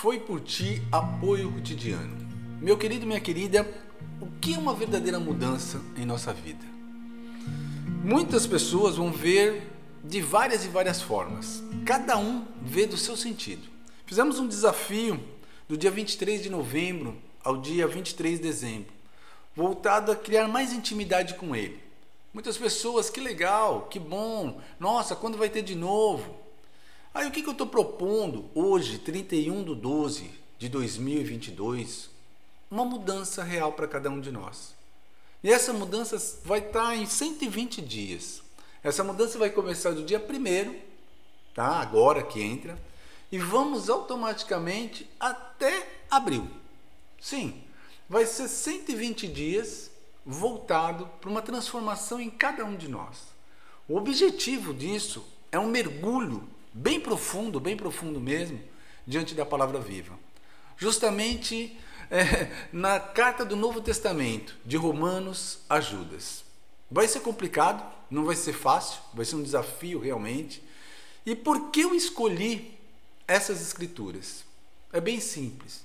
foi por ti apoio cotidiano. Meu querido, minha querida, o que é uma verdadeira mudança em nossa vida? Muitas pessoas vão ver de várias e várias formas. Cada um vê do seu sentido. Fizemos um desafio do dia 23 de novembro ao dia 23 de dezembro, voltado a criar mais intimidade com ele. Muitas pessoas, que legal, que bom, nossa, quando vai ter de novo? Aí o que, que eu estou propondo hoje, 31 de 12 de 2022? Uma mudança real para cada um de nós. E essa mudança vai estar tá em 120 dias. Essa mudança vai começar do dia 1 tá? agora que entra, e vamos automaticamente até abril. Sim, vai ser 120 dias voltado para uma transformação em cada um de nós. O objetivo disso é um mergulho bem profundo, bem profundo mesmo, diante da palavra viva. Justamente é, na carta do Novo Testamento, de Romanos a Judas. Vai ser complicado, não vai ser fácil, vai ser um desafio realmente. E por que eu escolhi essas escrituras? É bem simples.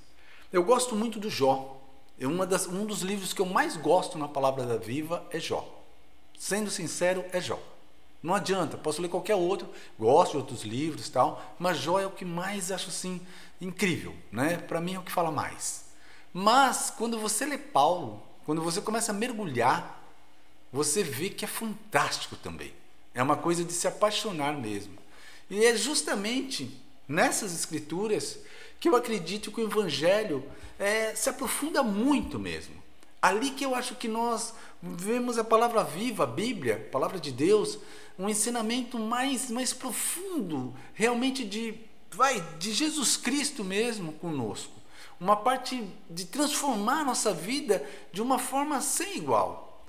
Eu gosto muito do Jó. É das, um dos livros que eu mais gosto na palavra da Viva é Jó. Sendo sincero, é Jó. Não adianta, posso ler qualquer outro, gosto de outros livros tal, mas Jó é o que mais acho assim incrível, né? Para mim é o que fala mais. Mas quando você lê Paulo, quando você começa a mergulhar, você vê que é fantástico também. É uma coisa de se apaixonar mesmo. E é justamente nessas escrituras que eu acredito que o Evangelho é, se aprofunda muito mesmo. Ali que eu acho que nós vemos a palavra viva, a Bíblia, a palavra de Deus, um ensinamento mais, mais profundo, realmente de, vai, de Jesus Cristo mesmo conosco. Uma parte de transformar nossa vida de uma forma sem igual.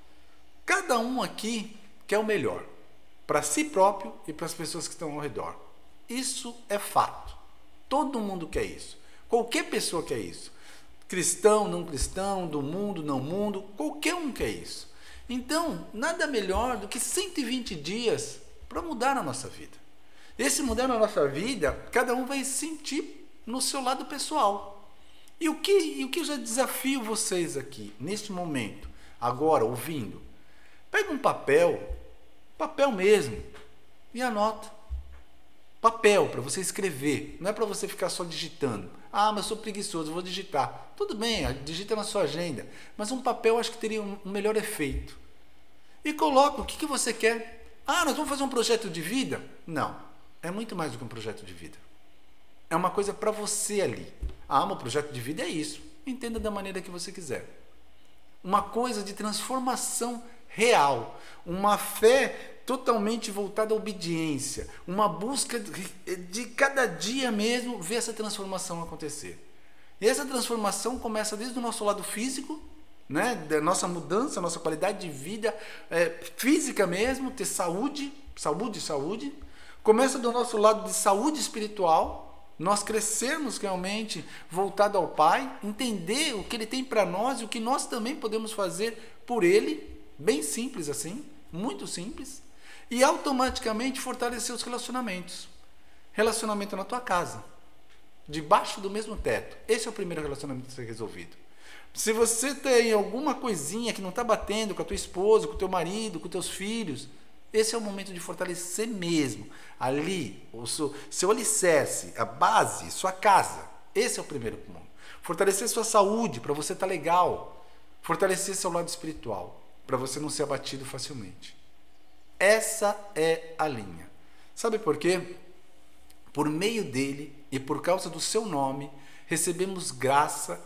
Cada um aqui quer o melhor, para si próprio e para as pessoas que estão ao redor. Isso é fato. Todo mundo quer isso. Qualquer pessoa quer isso. Cristão, não cristão, do mundo, não mundo, qualquer um quer isso. Então, nada melhor do que 120 dias para mudar a nossa vida. Esse mudar a nossa vida, cada um vai sentir no seu lado pessoal. E o que, e o que eu já desafio vocês aqui, neste momento, agora, ouvindo? Pega um papel, papel mesmo, e anota papel para você escrever, não é para você ficar só digitando. Ah, mas sou preguiçoso, vou digitar. Tudo bem, digita na sua agenda, mas um papel acho que teria um melhor efeito. E coloca o que, que você quer. Ah, nós vamos fazer um projeto de vida? Não, é muito mais do que um projeto de vida. É uma coisa para você ali. Ah, meu projeto de vida é isso. Entenda da maneira que você quiser. Uma coisa de transformação real, uma fé totalmente voltada à obediência, uma busca de cada dia mesmo ver essa transformação acontecer. E essa transformação começa desde o nosso lado físico, né, da nossa mudança, nossa qualidade de vida é, física mesmo, ter saúde, saúde, saúde. Começa do nosso lado de saúde espiritual, nós crescermos realmente voltado ao Pai, entender o que Ele tem para nós e o que nós também podemos fazer por Ele, bem simples assim, muito simples e automaticamente fortalecer os relacionamentos. Relacionamento na tua casa, debaixo do mesmo teto. Esse é o primeiro relacionamento a ser resolvido. Se você tem alguma coisinha que não está batendo com a tua esposa, com o teu marido, com os teus filhos, esse é o momento de fortalecer mesmo. Ali, o seu, seu alicerce, a base, sua casa. Esse é o primeiro ponto. Fortalecer sua saúde para você estar tá legal. Fortalecer seu lado espiritual para você não ser abatido facilmente. Essa é a linha. Sabe por quê? Por meio dele e por causa do seu nome, recebemos graça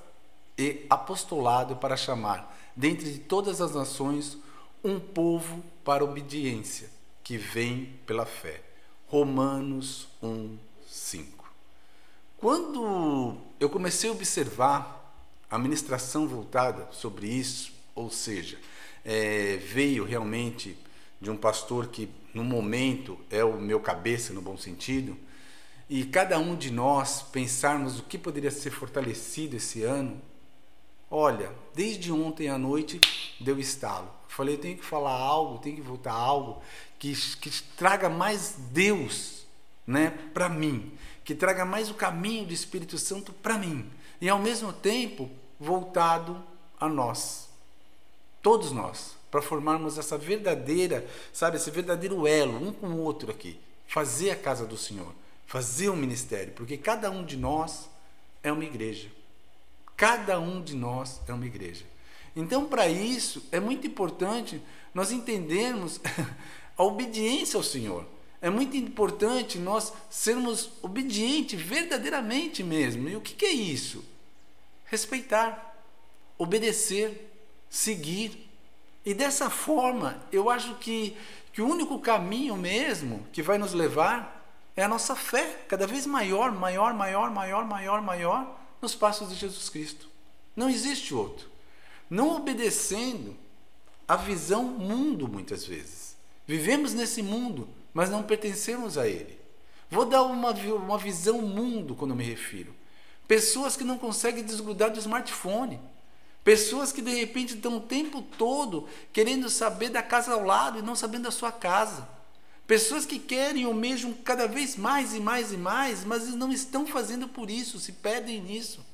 e apostolado para chamar, dentre todas as nações, um povo para obediência, que vem pela fé. Romanos 1, 5. Quando eu comecei a observar a ministração voltada sobre isso, ou seja, é, veio realmente de um pastor que no momento é o meu cabeça no bom sentido, e cada um de nós pensarmos o que poderia ser fortalecido esse ano, olha, desde ontem à noite deu estalo. Falei, tenho que falar algo, tenho que voltar algo que, que traga mais Deus né, para mim, que traga mais o caminho do Espírito Santo para mim e ao mesmo tempo voltado a nós, todos nós, para formarmos essa verdadeira, sabe, esse verdadeiro elo um com o outro aqui, fazer a casa do Senhor, fazer o um ministério, porque cada um de nós é uma igreja. Cada um de nós é uma igreja. Então, para isso, é muito importante nós entendermos a obediência ao Senhor. É muito importante nós sermos obedientes verdadeiramente mesmo. E o que, que é isso? Respeitar, obedecer, seguir. E dessa forma, eu acho que, que o único caminho mesmo que vai nos levar é a nossa fé, cada vez maior, maior, maior, maior, maior, maior, nos passos de Jesus Cristo. Não existe outro. Não obedecendo a visão mundo, muitas vezes. Vivemos nesse mundo, mas não pertencemos a ele. Vou dar uma, uma visão mundo quando me refiro. Pessoas que não conseguem desgrudar do smartphone. Pessoas que de repente estão o tempo todo querendo saber da casa ao lado e não sabendo da sua casa. Pessoas que querem ou mesmo cada vez mais e mais e mais, mas não estão fazendo por isso, se perdem nisso.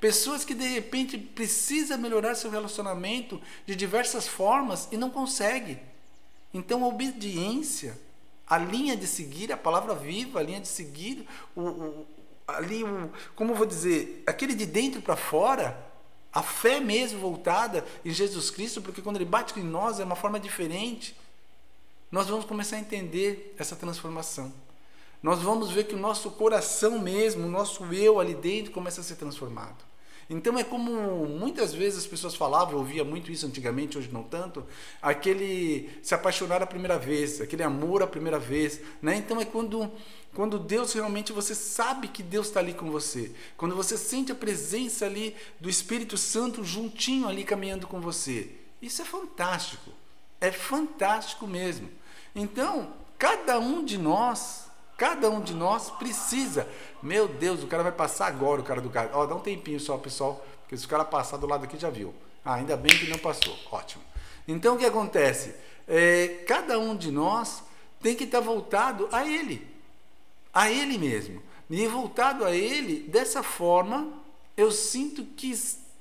Pessoas que de repente precisam melhorar seu relacionamento de diversas formas e não conseguem. Então a obediência, a linha de seguir a palavra viva, a linha de seguir o, o ali o, como vou dizer, aquele de dentro para fora, a fé mesmo voltada em Jesus Cristo, porque quando ele bate em nós é uma forma diferente. Nós vamos começar a entender essa transformação. Nós vamos ver que o nosso coração mesmo, o nosso eu ali dentro começa a ser transformado. Então é como muitas vezes as pessoas falavam, eu ouvia muito isso antigamente, hoje não tanto, aquele se apaixonar a primeira vez, aquele amor à primeira vez, né? Então é quando quando Deus realmente você sabe que Deus está ali com você, quando você sente a presença ali do Espírito Santo juntinho ali caminhando com você, isso é fantástico, é fantástico mesmo. Então cada um de nós Cada um de nós precisa. Meu Deus, o cara vai passar agora, o cara do carro. Ó, dá um tempinho só, pessoal, porque se o cara passar do lado aqui já viu. Ah, ainda bem que não passou. Ótimo. Então o que acontece? É, cada um de nós tem que estar voltado a Ele, a Ele mesmo. E voltado a Ele, dessa forma, eu sinto que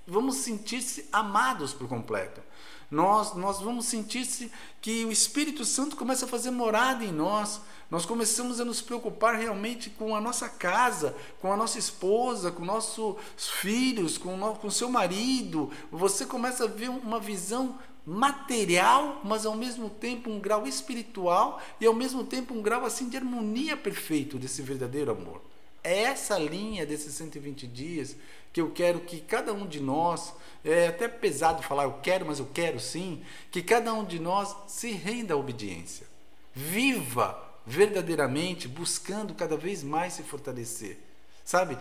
vamos sentir-se amados por completo. Nós, nós vamos sentir-se que o Espírito Santo começa a fazer morada em nós nós começamos a nos preocupar realmente com a nossa casa, com a nossa esposa, com nossos filhos, com o com seu marido. Você começa a ver uma visão material, mas ao mesmo tempo um grau espiritual e ao mesmo tempo um grau assim de harmonia perfeito desse verdadeiro amor. É essa linha desses 120 dias que eu quero que cada um de nós, é até pesado falar eu quero, mas eu quero sim, que cada um de nós se renda à obediência. Viva verdadeiramente buscando cada vez mais se fortalecer. Sabe?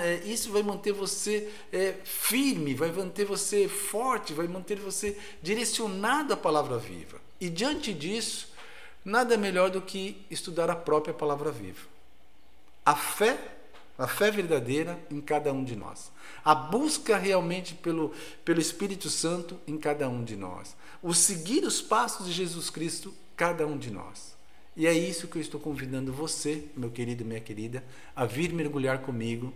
É, isso vai manter você é, firme, vai manter você forte, vai manter você direcionado à palavra viva. E diante disso, nada melhor do que estudar a própria palavra viva. A fé, a fé verdadeira em cada um de nós. A busca realmente pelo, pelo Espírito Santo em cada um de nós. O seguir os passos de Jesus Cristo, cada um de nós. E é isso que eu estou convidando você, meu querido e minha querida, a vir mergulhar comigo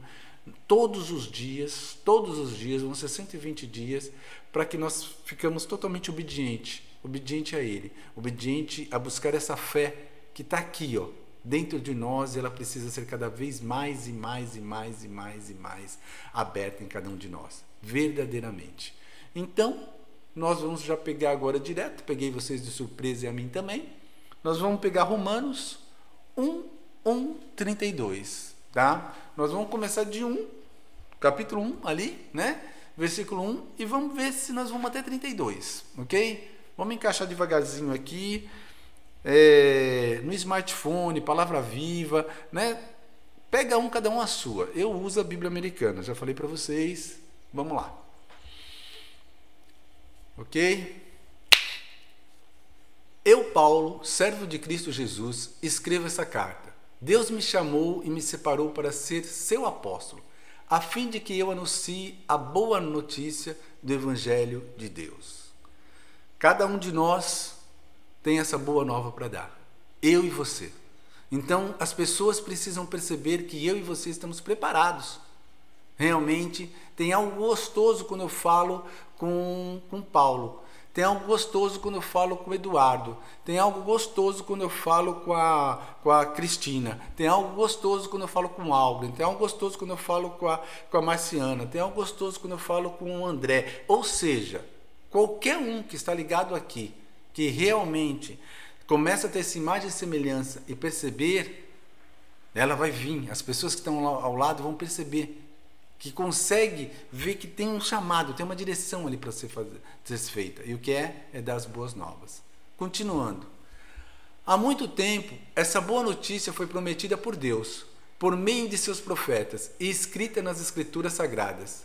todos os dias, todos os dias, vão ser 120 dias, para que nós ficamos totalmente obediente, obediente a Ele, obediente a buscar essa fé que está aqui, ó, dentro de nós, e ela precisa ser cada vez mais e mais e mais e mais e mais aberta em cada um de nós, verdadeiramente. Então, nós vamos já pegar agora direto, peguei vocês de surpresa e a mim também nós vamos pegar Romanos 1, 1, 32, tá? Nós vamos começar de 1, capítulo 1 ali, né? Versículo 1 e vamos ver se nós vamos até 32, ok? Vamos encaixar devagarzinho aqui, é, no smartphone, palavra viva, né? Pega um, cada um a sua. Eu uso a Bíblia Americana, já falei para vocês. Vamos lá. Ok? Eu, Paulo, servo de Cristo Jesus, escrevo essa carta. Deus me chamou e me separou para ser seu apóstolo, a fim de que eu anuncie a boa notícia do Evangelho de Deus. Cada um de nós tem essa boa nova para dar, eu e você. Então as pessoas precisam perceber que eu e você estamos preparados. Realmente tem algo gostoso quando eu falo com, com Paulo. Tem algo gostoso quando eu falo com o Eduardo. Tem algo gostoso quando eu falo com a, com a Cristina. Tem algo gostoso quando eu falo com o Alden. Tem algo gostoso quando eu falo com a, com a Marciana. Tem algo gostoso quando eu falo com o André. Ou seja, qualquer um que está ligado aqui, que realmente começa a ter essa imagem e semelhança e perceber, ela vai vir. As pessoas que estão ao lado vão perceber que consegue ver que tem um chamado, tem uma direção ali para ser, ser feita. E o que é? É dar as boas novas. Continuando. Há muito tempo, essa boa notícia foi prometida por Deus, por meio de seus profetas e escrita nas Escrituras Sagradas.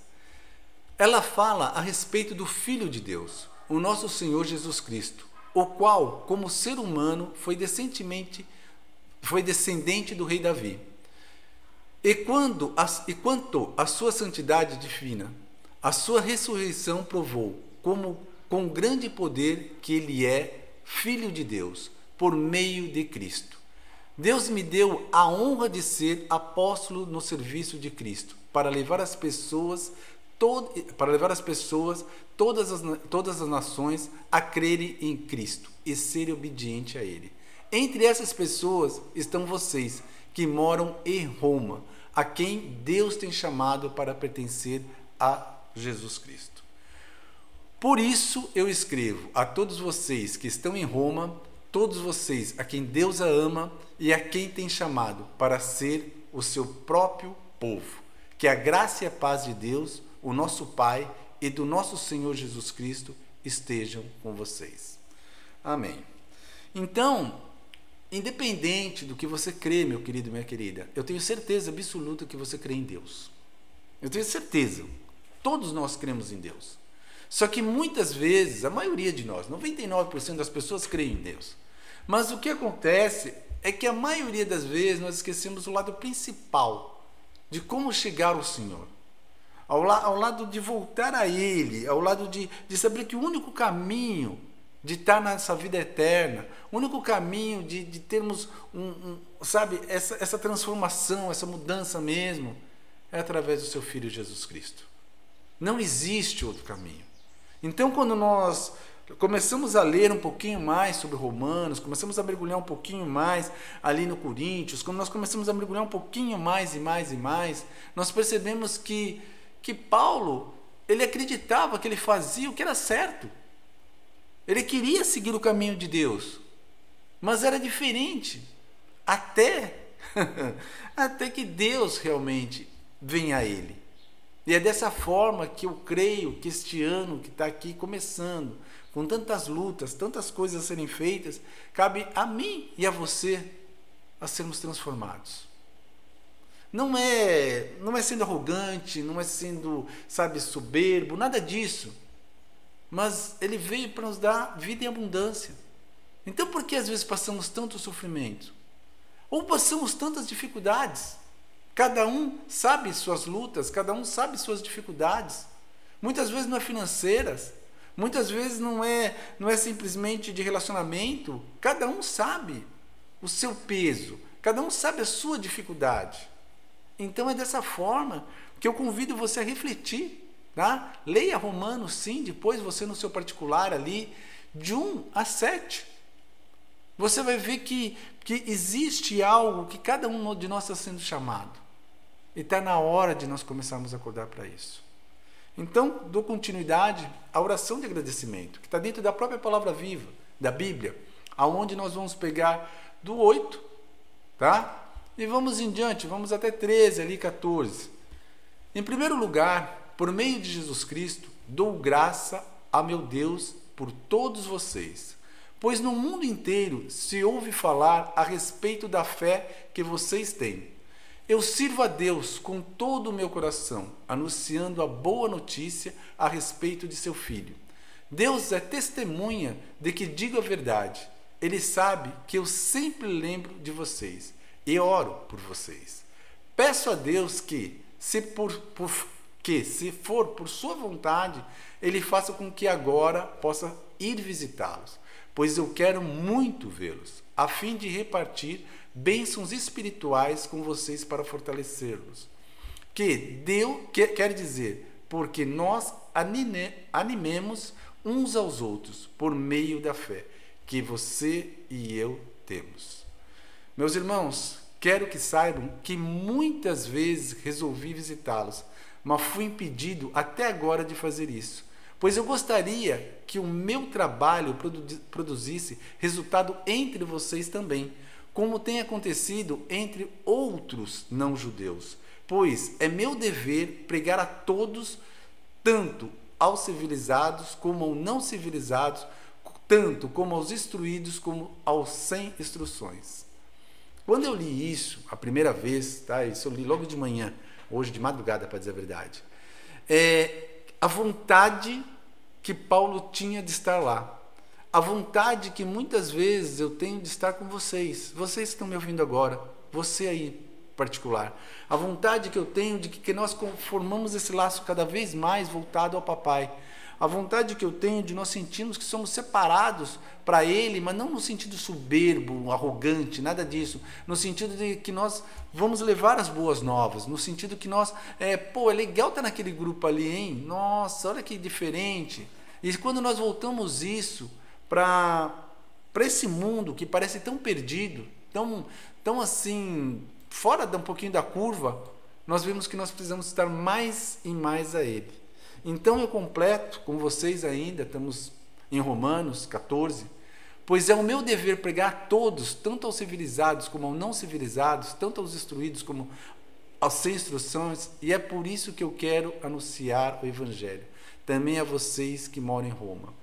Ela fala a respeito do Filho de Deus, o nosso Senhor Jesus Cristo, o qual, como ser humano, foi descendentemente foi descendente do rei Davi e, quando, e quanto à sua santidade divina, a sua ressurreição provou, como com grande poder, que ele é Filho de Deus, por meio de Cristo. Deus me deu a honra de ser apóstolo no serviço de Cristo, para levar as pessoas todo, para levar as pessoas, todas as, todas as nações, a crerem em Cristo e serem obedientes a Ele. Entre essas pessoas estão vocês, que moram em Roma a quem Deus tem chamado para pertencer a Jesus Cristo. Por isso eu escrevo a todos vocês que estão em Roma, todos vocês a quem Deus a ama e a quem tem chamado para ser o seu próprio povo. Que a graça e a paz de Deus, o nosso Pai e do nosso Senhor Jesus Cristo estejam com vocês. Amém. Então, Independente do que você crê, meu querido minha querida, eu tenho certeza absoluta que você crê em Deus. Eu tenho certeza. Todos nós cremos em Deus. Só que muitas vezes, a maioria de nós, 99% das pessoas creem em Deus. Mas o que acontece é que a maioria das vezes nós esquecemos o lado principal de como chegar ao Senhor. Ao, la ao lado de voltar a Ele, ao lado de, de saber que o único caminho de estar nessa vida eterna. O único caminho de, de termos um, um, sabe, essa, essa transformação, essa mudança mesmo, é através do seu Filho Jesus Cristo. Não existe outro caminho. Então, quando nós começamos a ler um pouquinho mais sobre Romanos, começamos a mergulhar um pouquinho mais ali no Coríntios, quando nós começamos a mergulhar um pouquinho mais e mais e mais, nós percebemos que, que Paulo, ele acreditava que ele fazia o que era certo. Ele queria seguir o caminho de Deus, mas era diferente. Até até que Deus realmente venha a ele. E é dessa forma que eu creio que este ano que está aqui começando, com tantas lutas, tantas coisas a serem feitas, cabe a mim e a você a sermos transformados. Não é, não é sendo arrogante, não é sendo, sabe, soberbo, nada disso mas ele veio para nos dar vida em abundância. Então, por que às vezes passamos tanto sofrimento? Ou passamos tantas dificuldades? Cada um sabe suas lutas, cada um sabe suas dificuldades. Muitas vezes não é financeiras, muitas vezes não é, não é simplesmente de relacionamento. Cada um sabe o seu peso, cada um sabe a sua dificuldade. Então é dessa forma que eu convido você a refletir Tá? Leia Romanos, sim, depois você no seu particular ali, de 1 a 7. Você vai ver que, que existe algo que cada um de nós está sendo chamado. E está na hora de nós começarmos a acordar para isso. Então, dou continuidade à oração de agradecimento, que está dentro da própria palavra viva, da Bíblia, aonde nós vamos pegar do 8, tá? E vamos em diante, vamos até 13, ali 14. Em primeiro lugar, por meio de Jesus Cristo, dou graça a meu Deus por todos vocês, pois no mundo inteiro se ouve falar a respeito da fé que vocês têm. Eu sirvo a Deus com todo o meu coração, anunciando a boa notícia a respeito de seu filho. Deus é testemunha de que digo a verdade. Ele sabe que eu sempre lembro de vocês e oro por vocês. Peço a Deus que, se por, por que, se for por sua vontade, ele faça com que agora possa ir visitá-los, pois eu quero muito vê-los, a fim de repartir bênçãos espirituais com vocês para fortalecê-los. Que deu, que, quer dizer, porque nós anime, animemos uns aos outros por meio da fé que você e eu temos. Meus irmãos, quero que saibam que muitas vezes resolvi visitá-los, mas fui impedido até agora de fazer isso, pois eu gostaria que o meu trabalho produzisse resultado entre vocês também, como tem acontecido entre outros não-judeus. Pois é meu dever pregar a todos, tanto aos civilizados como aos não civilizados, tanto como aos instruídos como aos sem instruções. Quando eu li isso a primeira vez, tá? Isso eu li logo de manhã, hoje de madrugada, para dizer a verdade. É a vontade que Paulo tinha de estar lá. A vontade que muitas vezes eu tenho de estar com vocês. Vocês estão me ouvindo agora, você aí particular. A vontade que eu tenho de que nós formamos esse laço cada vez mais voltado ao papai a vontade que eu tenho de nós sentirmos que somos separados para Ele, mas não no sentido soberbo, arrogante, nada disso. No sentido de que nós vamos levar as boas novas, no sentido que nós, é, pô, é legal estar naquele grupo ali, hein? Nossa, olha que diferente. E quando nós voltamos isso para esse mundo que parece tão perdido, tão, tão assim, fora um pouquinho da curva, nós vemos que nós precisamos estar mais e mais a Ele. Então eu completo com vocês ainda, estamos em Romanos 14, pois é o meu dever pregar a todos, tanto aos civilizados como aos não civilizados, tanto aos instruídos como aos sem instruções, e é por isso que eu quero anunciar o Evangelho, também a vocês que moram em Roma.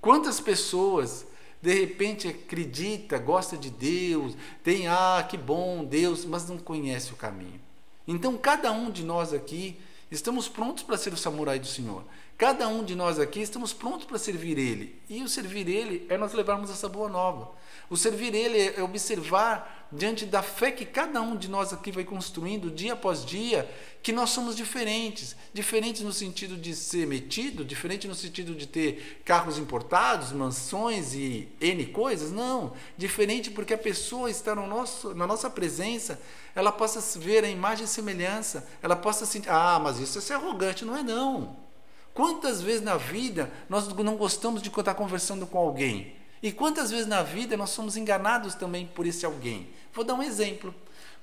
Quantas pessoas de repente acredita, gosta de Deus, tem ah, que bom Deus, mas não conhece o caminho. Então cada um de nós aqui Estamos prontos para ser o samurai do Senhor. Cada um de nós aqui estamos prontos para servir Ele. E o servir Ele é nós levarmos essa boa nova. O servir Ele é observar, diante da fé que cada um de nós aqui vai construindo dia após dia, que nós somos diferentes. Diferentes no sentido de ser metido, diferente no sentido de ter carros importados, mansões e N coisas. Não. Diferente porque a pessoa está no nosso, na nossa presença, ela possa ver a imagem e semelhança, ela possa sentir, ah, mas isso é ser arrogante. Não é não. Quantas vezes na vida nós não gostamos de estar conversando com alguém? E quantas vezes na vida nós somos enganados também por esse alguém? Vou dar um exemplo.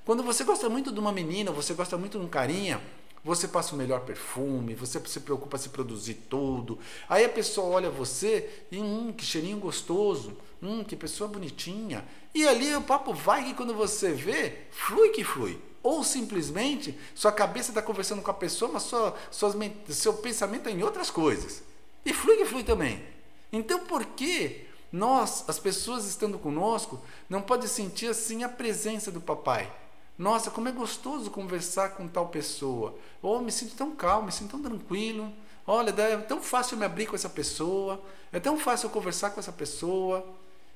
Quando você gosta muito de uma menina, você gosta muito de um carinha, você passa o melhor perfume, você se preocupa se produzir tudo. Aí a pessoa olha você e, hum, que cheirinho gostoso, hum, que pessoa bonitinha. E ali o papo vai que quando você vê, flui que flui. Ou simplesmente sua cabeça está conversando com a pessoa, mas sua, suas, seu pensamento é em outras coisas. E flui que flui também. Então por que nós, as pessoas estando conosco, não pode sentir assim a presença do papai. Nossa, como é gostoso conversar com tal pessoa. Oh, me sinto tão calmo, me sinto tão tranquilo. Olha, é tão fácil me abrir com essa pessoa. É tão fácil conversar com essa pessoa.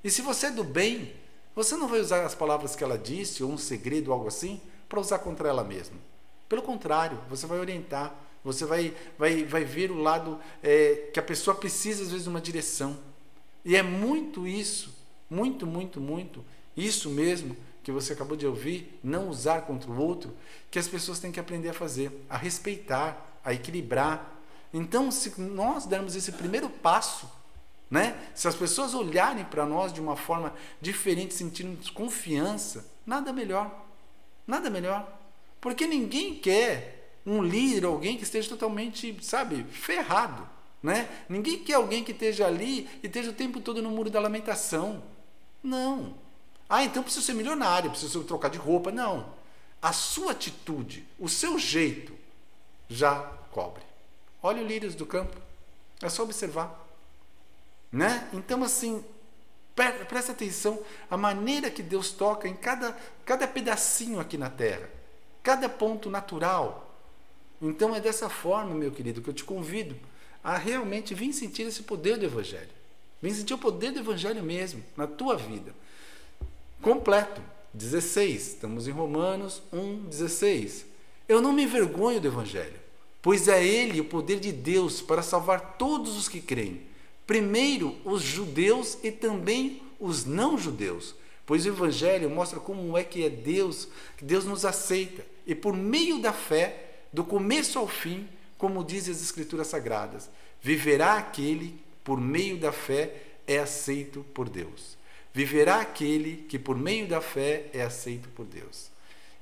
E se você é do bem, você não vai usar as palavras que ela disse, ou um segredo, ou algo assim, para usar contra ela mesma. Pelo contrário, você vai orientar. Você vai, vai, vai ver o lado é, que a pessoa precisa, às vezes, de uma direção. E é muito isso, muito, muito, muito, isso mesmo que você acabou de ouvir, não usar contra o outro, que as pessoas têm que aprender a fazer, a respeitar, a equilibrar. Então, se nós dermos esse primeiro passo, né? Se as pessoas olharem para nós de uma forma diferente, sentindo confiança, nada melhor. Nada melhor. Porque ninguém quer um líder, alguém que esteja totalmente, sabe, ferrado. Né? Ninguém quer alguém que esteja ali e esteja o tempo todo no muro da lamentação. Não. Ah, então preciso ser milionário, preciso trocar de roupa. Não. A sua atitude, o seu jeito já cobre. Olha o lírios do campo. É só observar. Né? Então, assim, presta atenção a maneira que Deus toca em cada, cada pedacinho aqui na terra, cada ponto natural. Então é dessa forma, meu querido, que eu te convido a realmente vir sentir esse poder do Evangelho. Vem sentir o poder do Evangelho mesmo na tua vida. Completo. 16. Estamos em Romanos 1, 16. Eu não me envergonho do Evangelho, pois é ele o poder de Deus para salvar todos os que creem, Primeiro os judeus e também os não judeus, pois o evangelho mostra como é que é Deus, que Deus nos aceita e por meio da fé, do começo ao fim, como dizem as escrituras sagradas, viverá aquele por meio da fé é aceito por Deus. Viverá aquele que por meio da fé é aceito por Deus.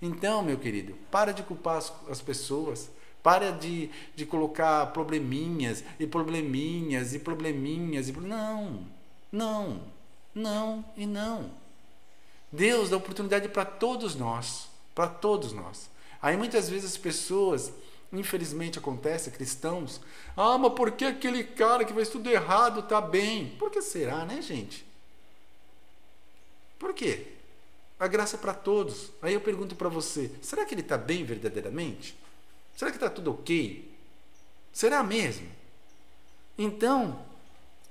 Então, meu querido, para de culpar as, as pessoas, para de, de colocar probleminhas e probleminhas e probleminhas e não, não, não e não. Deus dá oportunidade para todos nós, para todos nós. Aí muitas vezes as pessoas, infelizmente acontece, cristãos, ah, mas por que aquele cara que faz tudo errado está bem? Por que será, né, gente? Por quê? A graça é para todos. Aí eu pergunto para você: será que ele está bem verdadeiramente? Será que está tudo ok? Será mesmo? Então,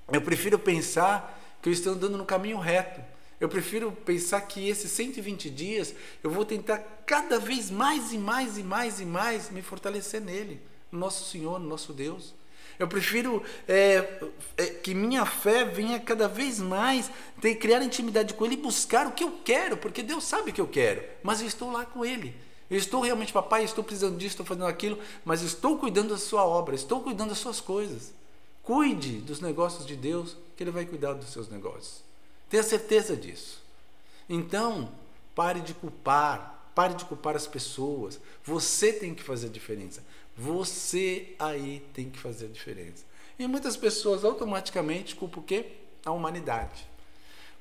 eu prefiro pensar que eu estou andando no caminho reto. Eu prefiro pensar que esses 120 dias eu vou tentar cada vez mais e mais e mais e mais me fortalecer nele, no nosso Senhor, no nosso Deus. Eu prefiro é, é, que minha fé venha cada vez mais ter, criar intimidade com Ele e buscar o que eu quero, porque Deus sabe o que eu quero, mas eu estou lá com Ele. Eu estou realmente, papai, estou precisando disso, estou fazendo aquilo, mas estou cuidando da sua obra, estou cuidando das suas coisas. Cuide dos negócios de Deus, que Ele vai cuidar dos seus negócios. Tenha certeza disso. Então, pare de culpar, pare de culpar as pessoas. Você tem que fazer a diferença. Você aí tem que fazer a diferença. E muitas pessoas automaticamente culpam o quê? A humanidade.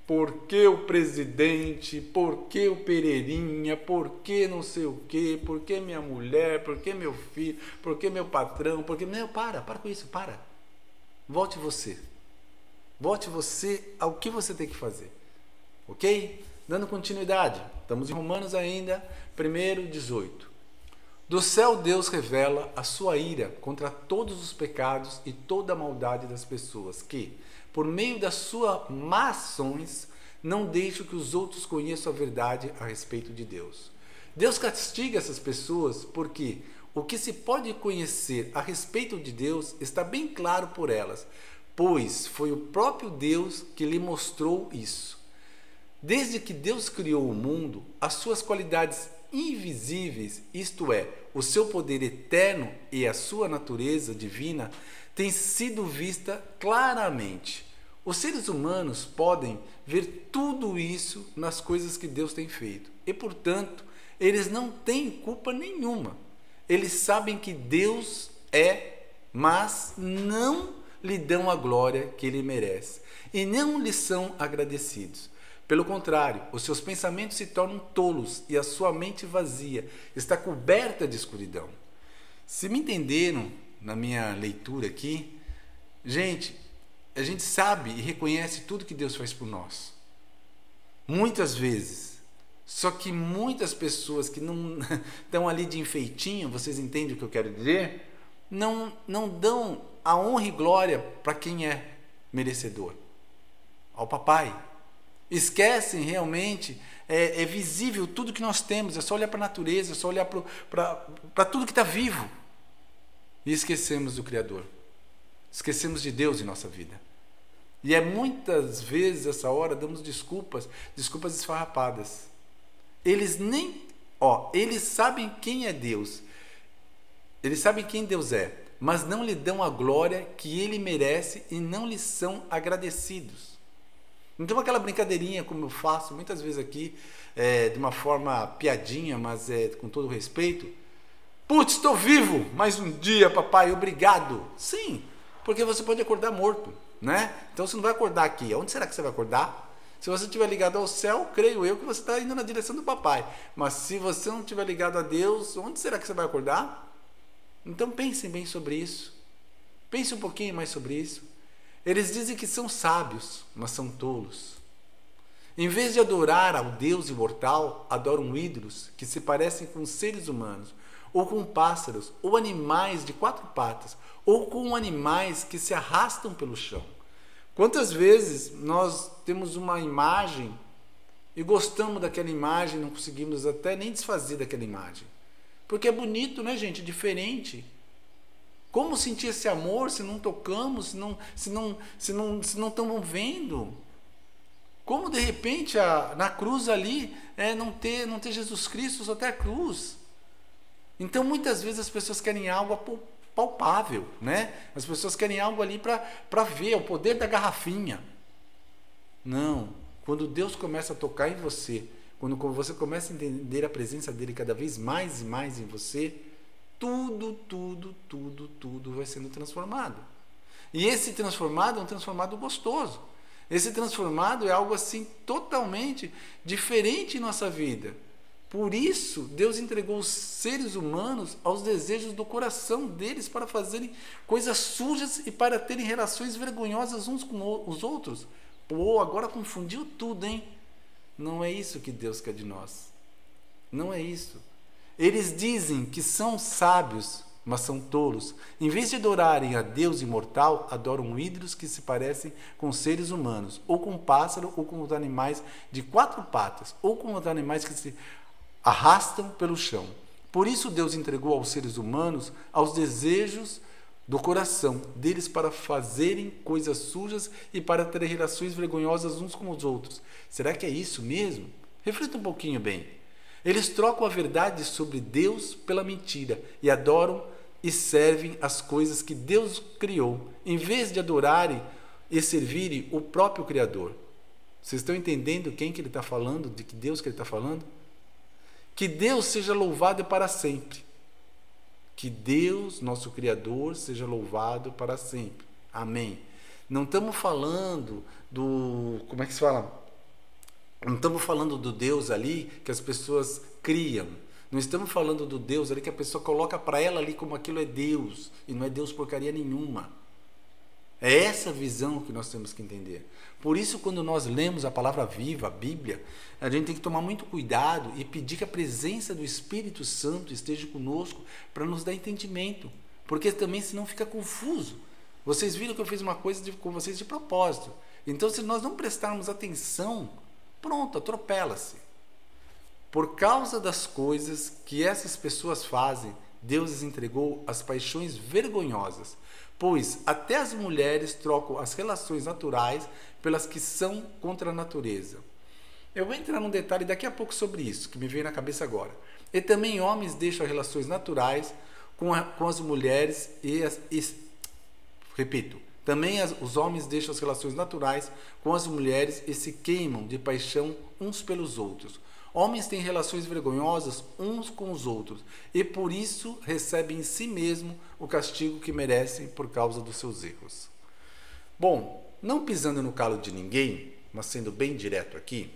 Por que o presidente? Por que o Pereirinha? Por que não sei o quê? Por que minha mulher? Por que meu filho? Por que meu patrão? Por que. Não, para, para com isso, para. Volte você. Volte você ao que você tem que fazer. Ok? Dando continuidade. Estamos em Romanos ainda, 1, 18. Do céu Deus revela a sua ira contra todos os pecados e toda a maldade das pessoas que, por meio das suas mações, não deixam que os outros conheçam a verdade a respeito de Deus. Deus castiga essas pessoas porque o que se pode conhecer a respeito de Deus está bem claro por elas, pois foi o próprio Deus que lhe mostrou isso. Desde que Deus criou o mundo, as suas qualidades invisíveis, isto é, o seu poder eterno e a sua natureza divina, têm sido vista claramente. Os seres humanos podem ver tudo isso nas coisas que Deus tem feito e, portanto, eles não têm culpa nenhuma. Eles sabem que Deus é, mas não lhe dão a glória que ele merece e não lhe são agradecidos. Pelo contrário, os seus pensamentos se tornam tolos e a sua mente vazia está coberta de escuridão. Se me entenderam na minha leitura aqui, gente, a gente sabe e reconhece tudo que Deus faz por nós. Muitas vezes. Só que muitas pessoas que não estão ali de enfeitinho, vocês entendem o que eu quero dizer? Não, não dão a honra e glória para quem é merecedor ao papai, Esquecem realmente, é, é, visível tudo que nós temos, é só olhar para a natureza, é só olhar para tudo que está vivo. E esquecemos do Criador. Esquecemos de Deus em nossa vida. E é muitas vezes essa hora damos desculpas, desculpas esfarrapadas. Eles nem, ó, eles sabem quem é Deus. Eles sabem quem Deus é, mas não lhe dão a glória que ele merece e não lhe são agradecidos. Então aquela brincadeirinha como eu faço muitas vezes aqui, é, de uma forma piadinha, mas é, com todo respeito. Putz, estou vivo! Mais um dia, papai, obrigado! Sim, porque você pode acordar morto, né? Então você não vai acordar aqui. Onde será que você vai acordar? Se você estiver ligado ao céu, creio eu que você está indo na direção do papai. Mas se você não estiver ligado a Deus, onde será que você vai acordar? Então pensem bem sobre isso. Pense um pouquinho mais sobre isso. Eles dizem que são sábios, mas são tolos. Em vez de adorar ao Deus imortal, adoram ídolos que se parecem com seres humanos, ou com pássaros, ou animais de quatro patas, ou com animais que se arrastam pelo chão. Quantas vezes nós temos uma imagem e gostamos daquela imagem, não conseguimos até nem desfazer daquela imagem? Porque é bonito, né, gente? Diferente. Como sentir esse amor se não tocamos, se não, se não, se não, se não estamos vendo? Como de repente a, na cruz ali é, não ter não ter Jesus Cristo, ter a cruz. Então muitas vezes as pessoas querem algo palpável, né? As pessoas querem algo ali para ver o poder da garrafinha. Não, quando Deus começa a tocar em você, quando você começa a entender a presença dele cada vez mais e mais em você, tudo, tudo, tudo, tudo vai sendo transformado. E esse transformado é um transformado gostoso. Esse transformado é algo assim totalmente diferente em nossa vida. Por isso, Deus entregou os seres humanos aos desejos do coração deles para fazerem coisas sujas e para terem relações vergonhosas uns com os outros. Pô, agora confundiu tudo, hein? Não é isso que Deus quer de nós. Não é isso. Eles dizem que são sábios, mas são tolos. Em vez de adorarem a Deus imortal, adoram ídolos que se parecem com seres humanos, ou com pássaro, ou com os animais de quatro patas, ou com os animais que se arrastam pelo chão. Por isso Deus entregou aos seres humanos aos desejos do coração deles para fazerem coisas sujas e para terem relações vergonhosas uns com os outros. Será que é isso mesmo? Reflita um pouquinho bem. Eles trocam a verdade sobre Deus pela mentira e adoram e servem as coisas que Deus criou, em vez de adorarem e servirem o próprio Criador. Vocês estão entendendo quem que ele está falando, de que Deus que ele está falando? Que Deus seja louvado para sempre. Que Deus, nosso Criador, seja louvado para sempre. Amém. Não estamos falando do. Como é que se fala? Não estamos falando do Deus ali que as pessoas criam. Não estamos falando do Deus ali que a pessoa coloca para ela ali como aquilo é Deus e não é Deus porcaria nenhuma. É essa visão que nós temos que entender. Por isso, quando nós lemos a palavra viva, a Bíblia, a gente tem que tomar muito cuidado e pedir que a presença do Espírito Santo esteja conosco para nos dar entendimento. Porque também senão fica confuso. Vocês viram que eu fiz uma coisa de, com vocês de propósito. Então, se nós não prestarmos atenção Pronto, atropela-se. Por causa das coisas que essas pessoas fazem, Deus lhes entregou as paixões vergonhosas, pois até as mulheres trocam as relações naturais pelas que são contra a natureza. Eu vou entrar num detalhe daqui a pouco sobre isso, que me veio na cabeça agora. E também homens deixam relações naturais com, a, com as mulheres e, as, e repito, também as, os homens deixam as relações naturais com as mulheres e se queimam de paixão uns pelos outros. Homens têm relações vergonhosas uns com os outros e por isso recebem em si mesmo o castigo que merecem por causa dos seus erros. Bom, não pisando no calo de ninguém, mas sendo bem direto aqui,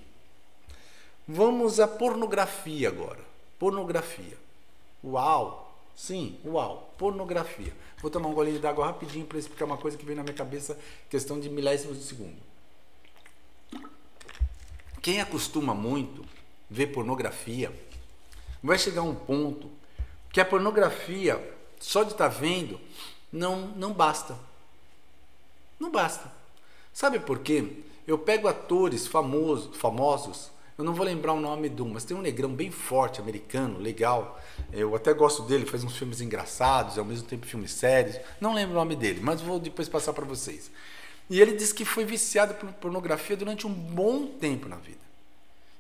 vamos à pornografia agora. Pornografia. Uau! Sim, uau, pornografia. Vou tomar um golinho d'água rapidinho para explicar uma coisa que veio na minha cabeça, questão de milésimos de segundo. Quem acostuma muito ver pornografia, vai chegar um ponto que a pornografia, só de estar tá vendo, não, não basta. Não basta. Sabe por quê? Eu pego atores famosos, famosos eu não vou lembrar o nome do, mas tem um negrão bem forte, americano, legal. Eu até gosto dele, faz uns filmes engraçados, ao mesmo tempo filmes sérios. Não lembro o nome dele, mas vou depois passar para vocês. E ele disse que foi viciado por pornografia durante um bom tempo na vida.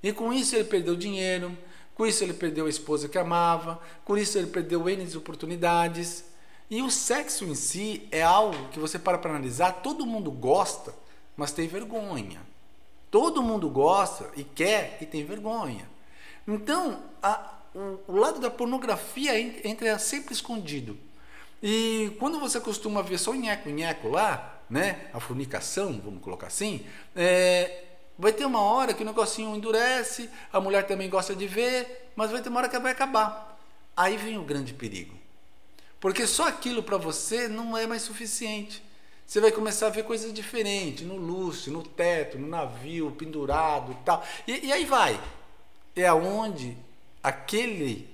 E com isso ele perdeu dinheiro, com isso ele perdeu a esposa que amava, com isso ele perdeu N oportunidades. E o sexo em si é algo que você para para analisar, todo mundo gosta, mas tem vergonha. Todo mundo gosta e quer e tem vergonha. Então, a, o, o, lado da pornografia entra sempre escondido. E quando você costuma ver só nheco-nheco lá, né, a fornicação, vamos colocar assim, é, vai ter uma hora que o negocinho endurece, a mulher também gosta de ver, mas vai ter uma hora que vai acabar. Aí vem o grande perigo. Porque só aquilo para você não é mais suficiente. Você vai começar a ver coisas diferentes no lustre, no teto, no navio, pendurado tal. E, e aí vai. É aonde aquele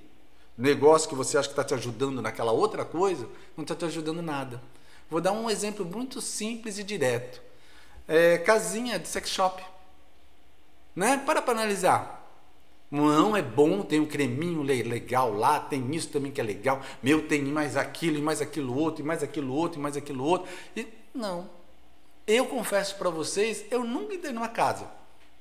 negócio que você acha que está te ajudando naquela outra coisa, não está te ajudando nada. Vou dar um exemplo muito simples e direto. É, casinha de sex shop. Né? Para para analisar. Não é bom, tem um creminho legal lá, tem isso também que é legal. Meu, tem mais aquilo, e mais aquilo outro, e mais aquilo outro, e mais aquilo outro. E, não. Eu confesso para vocês, eu nunca entrei numa casa.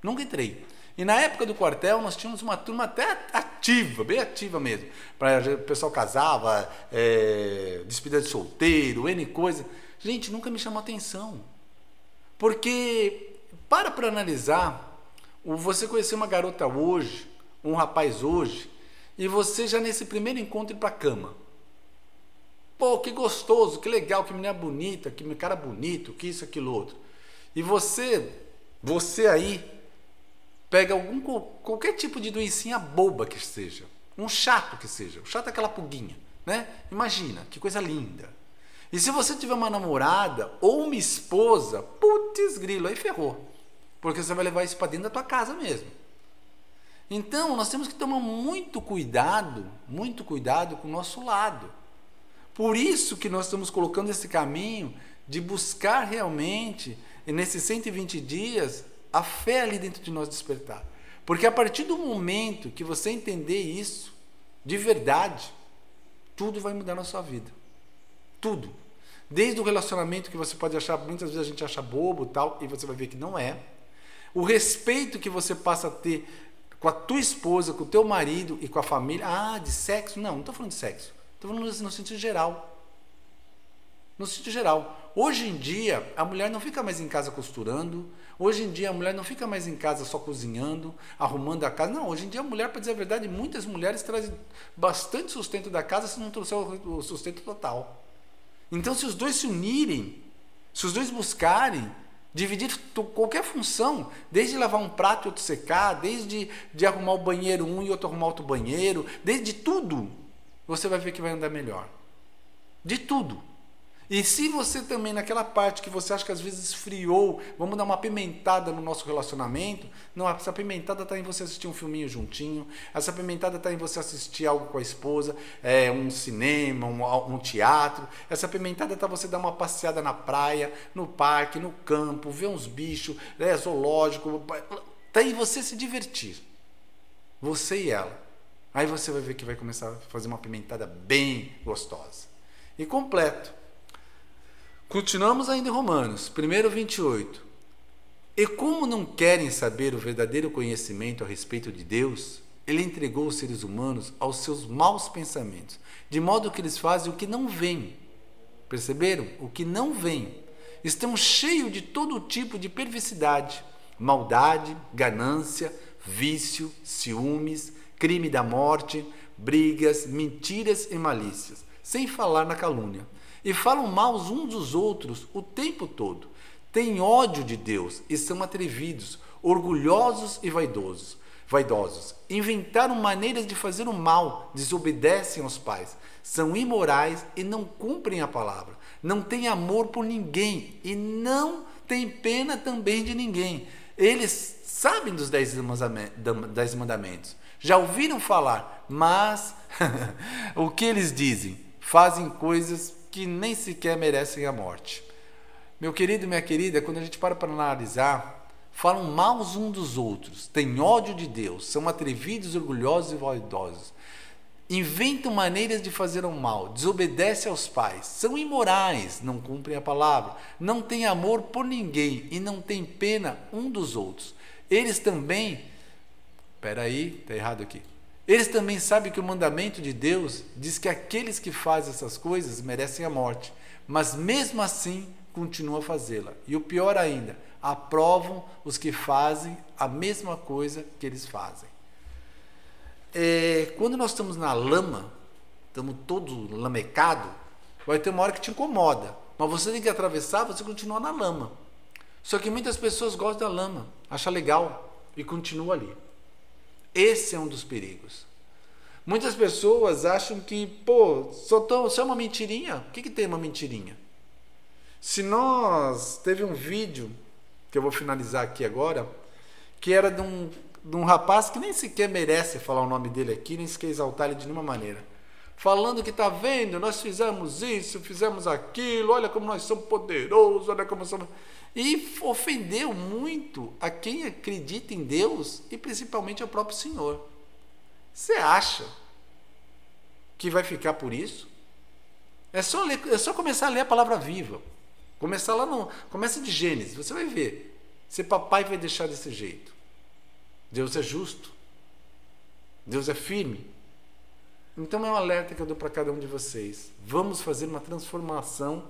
Nunca entrei. E na época do quartel, nós tínhamos uma turma até ativa, bem ativa mesmo. Pra, o pessoal casava, é, despedida de solteiro, N coisa. Gente, nunca me chamou atenção. Porque, para para analisar, você conhecer uma garota hoje, um rapaz hoje, e você já nesse primeiro encontro ir para cama. Pô, que gostoso, que legal, que menina bonita, que cara bonito, que isso, aquilo outro. E você, você aí, pega algum qualquer tipo de doencinha boba que seja, um chato que seja, o chato é aquela pulguinha, né? Imagina, que coisa linda. E se você tiver uma namorada ou uma esposa, putz grilo, aí ferrou. Porque você vai levar isso para dentro da tua casa mesmo. Então, nós temos que tomar muito cuidado, muito cuidado com o nosso lado. Por isso que nós estamos colocando esse caminho de buscar realmente, nesses 120 dias, a fé ali dentro de nós despertar. Porque a partir do momento que você entender isso, de verdade, tudo vai mudar na sua vida. Tudo. Desde o relacionamento que você pode achar, muitas vezes a gente acha bobo tal, e você vai ver que não é. O respeito que você passa a ter com a tua esposa, com o teu marido e com a família. Ah, de sexo? Não, não estou falando de sexo. Estou falando no sentido geral. No sentido geral. Hoje em dia, a mulher não fica mais em casa costurando. Hoje em dia, a mulher não fica mais em casa só cozinhando, arrumando a casa. Não, hoje em dia, a mulher, para dizer a verdade, muitas mulheres trazem bastante sustento da casa se não trouxer o sustento total. Então, se os dois se unirem, se os dois buscarem, Dividir qualquer função, desde lavar um prato e outro secar, desde de arrumar o banheiro um e outro arrumar outro banheiro, desde tudo, você vai ver que vai andar melhor. De tudo. E se você também, naquela parte que você acha que às vezes esfriou, vamos dar uma pimentada no nosso relacionamento, não, essa pimentada está em você assistir um filminho juntinho, essa pimentada está em você assistir algo com a esposa, é, um cinema, um, um teatro, essa pimentada está você dar uma passeada na praia, no parque, no campo, ver uns bichos, é, zoológico, está em você se divertir. Você e ela. Aí você vai ver que vai começar a fazer uma pimentada bem gostosa. E completo Continuamos ainda em Romanos, 1 28. E como não querem saber o verdadeiro conhecimento a respeito de Deus, ele entregou os seres humanos aos seus maus pensamentos, de modo que eles fazem o que não vem. Perceberam? O que não vem. Estão cheios de todo tipo de perversidade, maldade, ganância, vício, ciúmes, crime da morte, brigas, mentiras e malícias, sem falar na calúnia e falam mal uns dos outros o tempo todo. Têm ódio de Deus e são atrevidos, orgulhosos e vaidosos. Vaidosos, inventaram maneiras de fazer o mal, desobedecem aos pais, são imorais e não cumprem a palavra, não têm amor por ninguém e não têm pena também de ninguém. Eles sabem dos dez mandamentos, já ouviram falar, mas o que eles dizem? Fazem coisas que nem sequer merecem a morte. Meu querido e minha querida, quando a gente para para analisar, falam mal uns dos outros, têm ódio de Deus, são atrevidos, orgulhosos e vaidosos. Inventam maneiras de fazer o mal, desobedecem aos pais, são imorais, não cumprem a palavra, não têm amor por ninguém e não têm pena um dos outros. Eles também. Espera aí, está errado aqui. Eles também sabem que o mandamento de Deus diz que aqueles que fazem essas coisas merecem a morte, mas mesmo assim continuam a fazê-la. E o pior ainda, aprovam os que fazem a mesma coisa que eles fazem. É, quando nós estamos na lama, estamos todos lamecados, vai ter uma hora que te incomoda, mas você tem que atravessar, você continua na lama. Só que muitas pessoas gostam da lama, acham legal e continuam ali. Esse é um dos perigos. Muitas pessoas acham que, pô, só, tô, só é uma mentirinha. O que, que tem uma mentirinha? Se nós. Teve um vídeo, que eu vou finalizar aqui agora, que era de um, de um rapaz que nem sequer merece falar o nome dele aqui, nem sequer exaltar ele de nenhuma maneira. Falando que tá vendo, nós fizemos isso, fizemos aquilo, olha como nós somos poderosos, olha como somos e ofendeu muito a quem acredita em Deus e principalmente ao próprio Senhor. Você acha que vai ficar por isso? É só, ler, é só começar a ler a palavra viva. Começar lá no. Começa de Gênesis, você vai ver. Se papai vai deixar desse jeito. Deus é justo. Deus é firme. Então é um alerta que eu dou para cada um de vocês. Vamos fazer uma transformação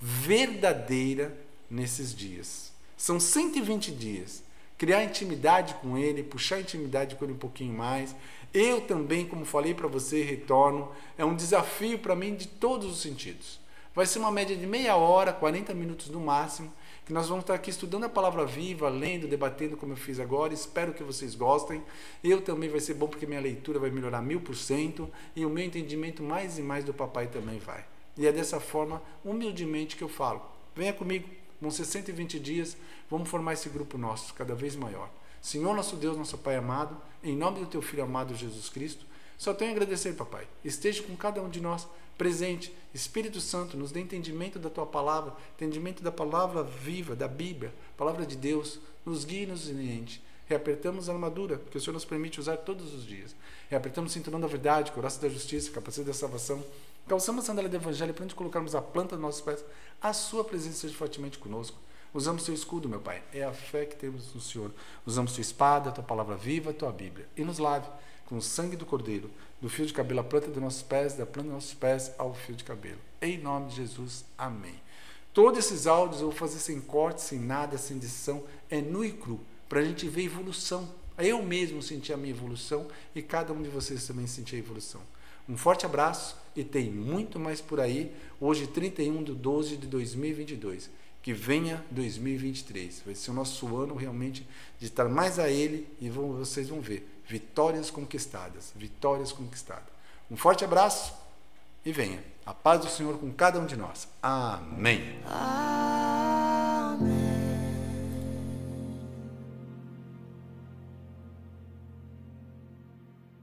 verdadeira nesses dias. São 120 dias. Criar intimidade com Ele, puxar intimidade com Ele um pouquinho mais. Eu também, como falei para você, retorno. É um desafio para mim de todos os sentidos. Vai ser uma média de meia hora, 40 minutos no máximo que nós vamos estar aqui estudando a palavra viva, lendo, debatendo como eu fiz agora. Espero que vocês gostem. Eu também vai ser bom porque minha leitura vai melhorar mil por cento e o meu entendimento mais e mais do papai também vai. E é dessa forma, humildemente, que eu falo. Venha comigo, vão ser 120 dias, vamos formar esse grupo nosso, cada vez maior. Senhor nosso Deus, nosso Pai amado, em nome do Teu Filho amado Jesus Cristo, só tenho a agradecer, papai. Esteja com cada um de nós presente. Espírito Santo, nos dê entendimento da tua palavra, entendimento da palavra viva, da Bíblia, palavra de Deus. Nos guie e nos oriente. Reapertamos a armadura, que o Senhor nos permite usar todos os dias. Reapertamos o cinturão da verdade, coração da justiça, capacete da salvação. Calçamos a sandália do Evangelho para onde colocarmos a planta dos nossos pés. A sua presença seja fortemente conosco. Usamos teu escudo, meu Pai. É a fé que temos no Senhor. Usamos tua espada, tua palavra viva, tua Bíblia. E nos lave com o sangue do Cordeiro, do fio de cabelo à planta dos nossos pés, da planta dos nossos pés ao fio de cabelo. Em nome de Jesus, amém. Todos esses áudios eu vou fazer sem corte, sem nada, sem edição, é nu e cru, para a gente ver evolução. Eu mesmo senti a minha evolução e cada um de vocês também sentiu a evolução. Um forte abraço e tem muito mais por aí, hoje 31 de 12 de 2022 que venha 2023. Vai ser o nosso ano realmente de estar mais a Ele e vão, vocês vão ver vitórias conquistadas, vitórias conquistadas. Um forte abraço e venha. A paz do Senhor com cada um de nós. Amém. Ah.